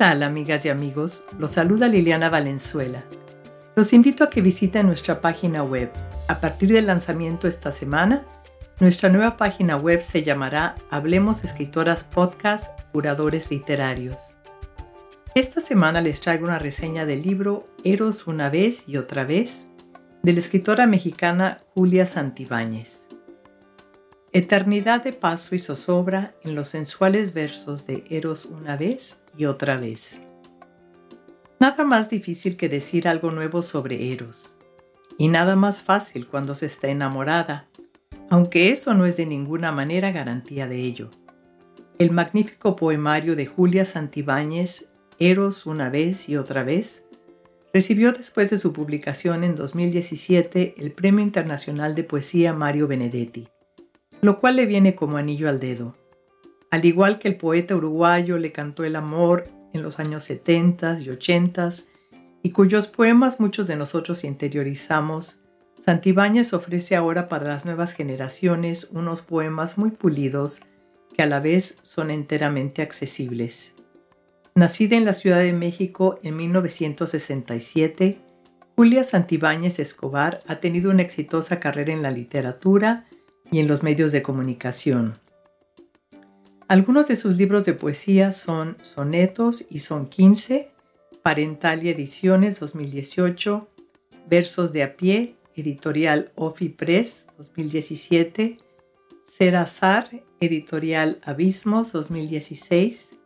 ¿Qué tal amigas y amigos? Los saluda Liliana Valenzuela. Los invito a que visiten nuestra página web. A partir del lanzamiento esta semana, nuestra nueva página web se llamará Hablemos Escritoras Podcast Curadores Literarios. Esta semana les traigo una reseña del libro Eros una vez y otra vez de la escritora mexicana Julia Santibáñez. Eternidad de paso y zozobra en los sensuales versos de Eros una vez y otra vez. Nada más difícil que decir algo nuevo sobre Eros, y nada más fácil cuando se está enamorada, aunque eso no es de ninguna manera garantía de ello. El magnífico poemario de Julia Santibáñez, Eros una vez y otra vez, recibió después de su publicación en 2017 el Premio Internacional de Poesía Mario Benedetti lo cual le viene como anillo al dedo. Al igual que el poeta uruguayo le cantó el amor en los años 70 y 80 y cuyos poemas muchos de nosotros interiorizamos, Santibáñez ofrece ahora para las nuevas generaciones unos poemas muy pulidos que a la vez son enteramente accesibles. Nacida en la Ciudad de México en 1967, Julia Santibáñez Escobar ha tenido una exitosa carrera en la literatura y en los medios de comunicación. Algunos de sus libros de poesía son Sonetos y Son 15, Parentalia Ediciones 2018, Versos de a pie, editorial Ofi Press 2017, Ser Azar, editorial Abismos 2016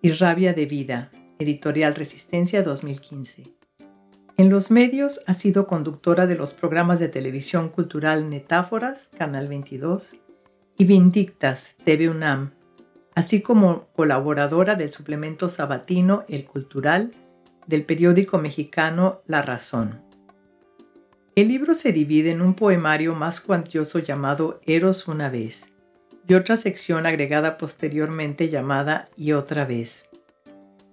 y Rabia de Vida, editorial Resistencia 2015. En los medios ha sido conductora de los programas de televisión cultural Metáforas, Canal 22, y Vindictas, TV UNAM, así como colaboradora del suplemento sabatino El Cultural del periódico mexicano La Razón. El libro se divide en un poemario más cuantioso llamado Eros una vez y otra sección agregada posteriormente llamada Y otra vez.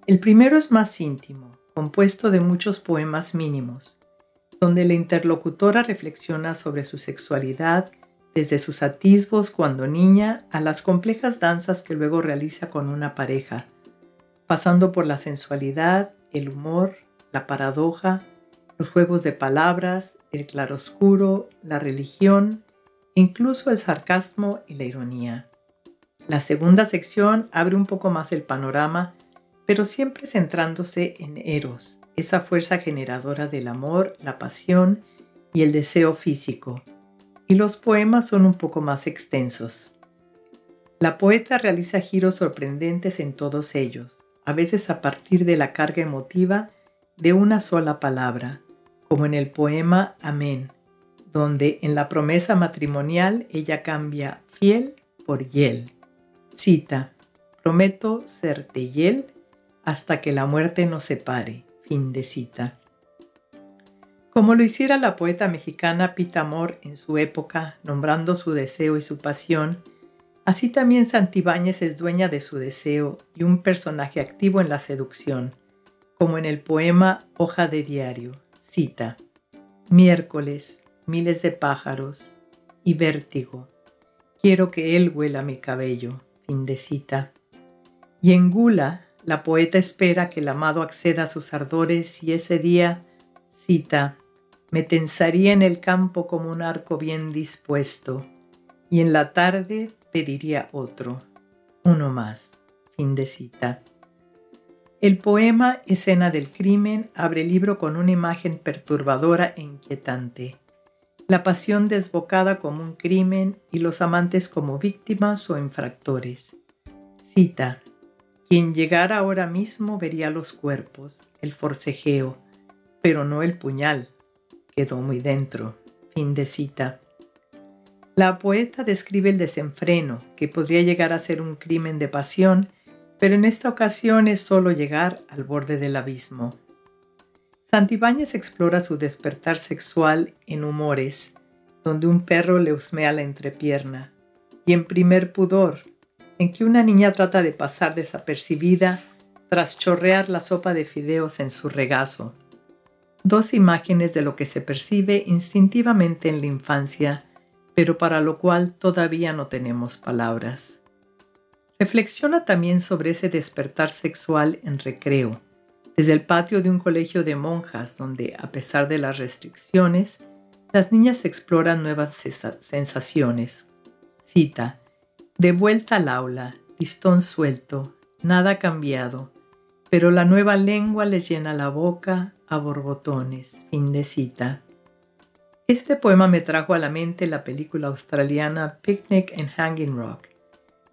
El primero es más íntimo, compuesto de muchos poemas mínimos, donde la interlocutora reflexiona sobre su sexualidad desde sus atisbos cuando niña a las complejas danzas que luego realiza con una pareja, pasando por la sensualidad, el humor, la paradoja, los juegos de palabras, el claroscuro, la religión incluso el sarcasmo y la ironía. La segunda sección abre un poco más el panorama pero siempre centrándose en Eros, esa fuerza generadora del amor, la pasión y el deseo físico. Y los poemas son un poco más extensos. La poeta realiza giros sorprendentes en todos ellos, a veces a partir de la carga emotiva de una sola palabra, como en el poema Amén, donde en la promesa matrimonial ella cambia fiel por yel. Cita, prometo serte yel hasta que la muerte nos separe. Fin de cita. Como lo hiciera la poeta mexicana Pita Amor en su época, nombrando su deseo y su pasión, así también Santibáñez es dueña de su deseo y un personaje activo en la seducción, como en el poema Hoja de Diario. Cita. Miércoles, miles de pájaros y vértigo. Quiero que él huela mi cabello. Fin de cita. Y en Gula, la poeta espera que el amado acceda a sus ardores y ese día, cita, me tensaría en el campo como un arco bien dispuesto y en la tarde pediría otro, uno más. Fin de cita. El poema Escena del Crimen abre el libro con una imagen perturbadora e inquietante. La pasión desbocada como un crimen y los amantes como víctimas o infractores. Cita. Quien llegara ahora mismo vería los cuerpos, el forcejeo, pero no el puñal. Quedó muy dentro. Fin de cita. La poeta describe el desenfreno, que podría llegar a ser un crimen de pasión, pero en esta ocasión es solo llegar al borde del abismo. Santibáñez explora su despertar sexual en humores, donde un perro le husmea la entrepierna, y en primer pudor, en que una niña trata de pasar desapercibida tras chorrear la sopa de fideos en su regazo. Dos imágenes de lo que se percibe instintivamente en la infancia, pero para lo cual todavía no tenemos palabras. Reflexiona también sobre ese despertar sexual en recreo, desde el patio de un colegio de monjas donde, a pesar de las restricciones, las niñas exploran nuevas sensaciones. Cita, de vuelta al aula, listón suelto, nada cambiado, pero la nueva lengua les llena la boca a borbotones. Fin. Este poema me trajo a la mente la película australiana Picnic en Hanging Rock,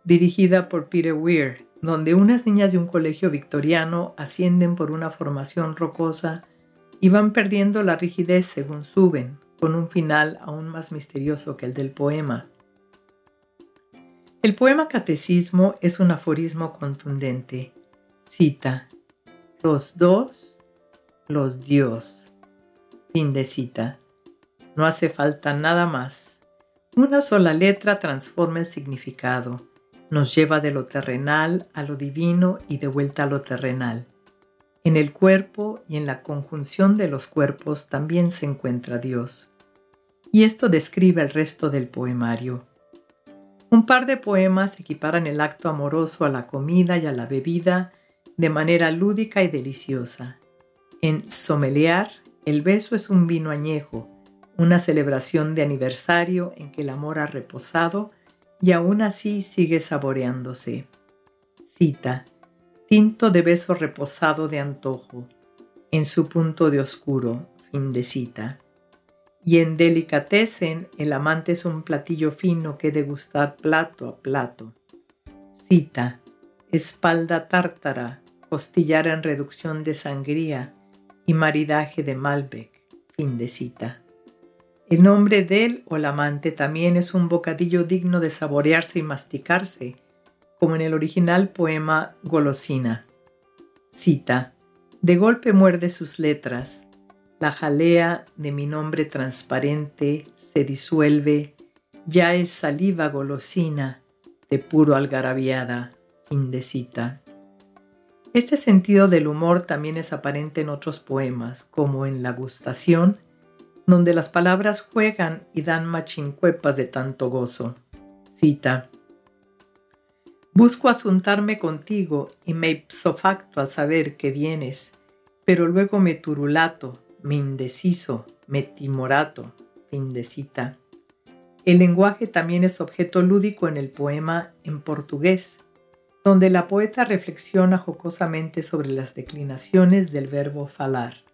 dirigida por Peter Weir, donde unas niñas de un colegio victoriano ascienden por una formación rocosa y van perdiendo la rigidez según suben, con un final aún más misterioso que el del poema. El poema Catecismo es un aforismo contundente. Cita, los dos, los Dios. Fin de cita. No hace falta nada más. Una sola letra transforma el significado, nos lleva de lo terrenal a lo divino y de vuelta a lo terrenal. En el cuerpo y en la conjunción de los cuerpos también se encuentra Dios. Y esto describe el resto del poemario. Un par de poemas equiparan el acto amoroso a la comida y a la bebida de manera lúdica y deliciosa. En Sommelier, el beso es un vino añejo, una celebración de aniversario en que el amor ha reposado y aún así sigue saboreándose. Cita, tinto de beso reposado de antojo, en su punto de oscuro, fin de cita. Y en Delicatessen el amante es un platillo fino que degustar plato a plato. Cita, espalda tártara, costillar en reducción de sangría y maridaje de Malbec, fin de cita. El nombre del o la amante también es un bocadillo digno de saborearse y masticarse, como en el original poema Golosina. Cita, de golpe muerde sus letras, la jalea de mi nombre transparente se disuelve, ya es saliva golosina, de puro algarabiada, indecita. Este sentido del humor también es aparente en otros poemas, como en La gustación donde las palabras juegan y dan machincuepas de tanto gozo. Cita. Busco asuntarme contigo y me ipso facto al saber que vienes, pero luego me turulato, me indeciso, me timorato. Fin de cita. El lenguaje también es objeto lúdico en el poema en portugués, donde la poeta reflexiona jocosamente sobre las declinaciones del verbo falar.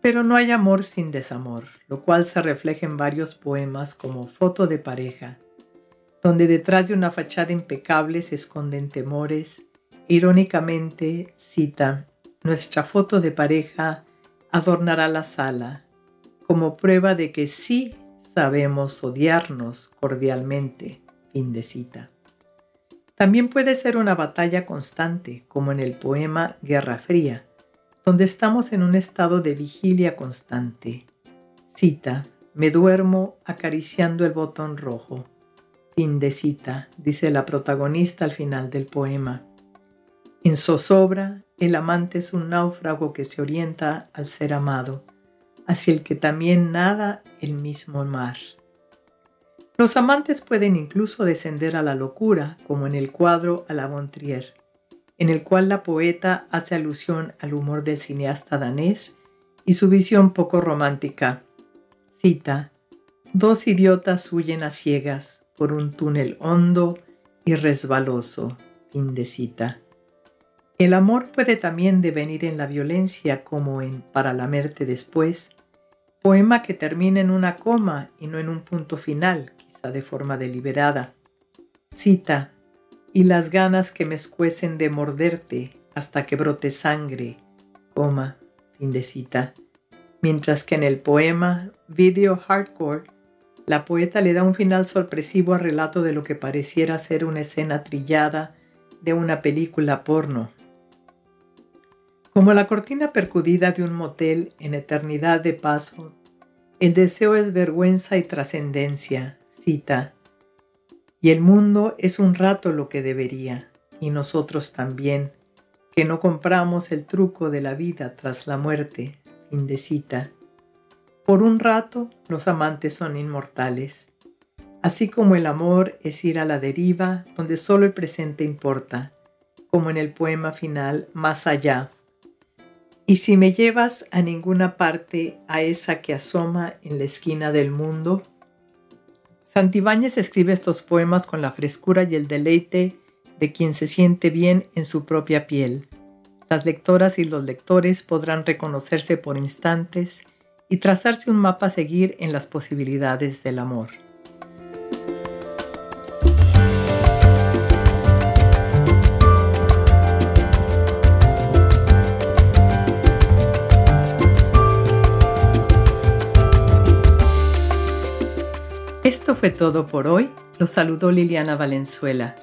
Pero no hay amor sin desamor, lo cual se refleja en varios poemas como Foto de pareja, donde detrás de una fachada impecable se esconden temores. Irónicamente cita, nuestra foto de pareja adornará la sala, como prueba de que sí sabemos odiarnos cordialmente. Fin de cita. También puede ser una batalla constante, como en el poema Guerra Fría, donde estamos en un estado de vigilia constante. Cita, me duermo acariciando el botón rojo. Fin de cita, dice la protagonista al final del poema. En zozobra, el amante es un náufrago que se orienta al ser amado, hacia el que también nada el mismo mar. Los amantes pueden incluso descender a la locura, como en el cuadro a la Montrier en el cual la poeta hace alusión al humor del cineasta danés y su visión poco romántica. Cita, Dos idiotas huyen a ciegas por un túnel hondo y resbaloso. Fin de cita. El amor puede también devenir en la violencia como en Para la lamerte después, poema que termina en una coma y no en un punto final, de forma deliberada. Cita, y las ganas que me escuecen de morderte hasta que brote sangre, coma, fin de cita. Mientras que en el poema Video Hardcore, la poeta le da un final sorpresivo al relato de lo que pareciera ser una escena trillada de una película porno. Como la cortina percudida de un motel en eternidad de paso, el deseo es vergüenza y trascendencia, cita, y el mundo es un rato lo que debería, y nosotros también, que no compramos el truco de la vida tras la muerte, indecita. Por un rato los amantes son inmortales. Así como el amor es ir a la deriva donde solo el presente importa, como en el poema final Más allá. Y si me llevas a ninguna parte a esa que asoma en la esquina del mundo, Santibáñez escribe estos poemas con la frescura y el deleite de quien se siente bien en su propia piel. Las lectoras y los lectores podrán reconocerse por instantes y trazarse un mapa a seguir en las posibilidades del amor. Fue todo por hoy. Los saludó Liliana Valenzuela.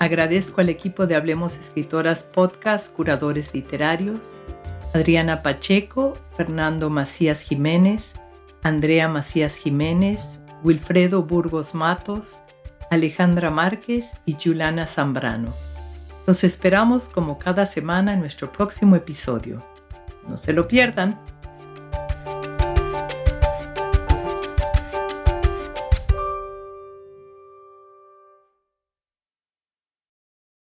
Agradezco al equipo de Hablemos Escritoras Podcast Curadores Literarios, Adriana Pacheco, Fernando Macías Jiménez, Andrea Macías Jiménez, Wilfredo Burgos Matos, Alejandra Márquez y Juliana Zambrano. Los esperamos como cada semana en nuestro próximo episodio. No se lo pierdan.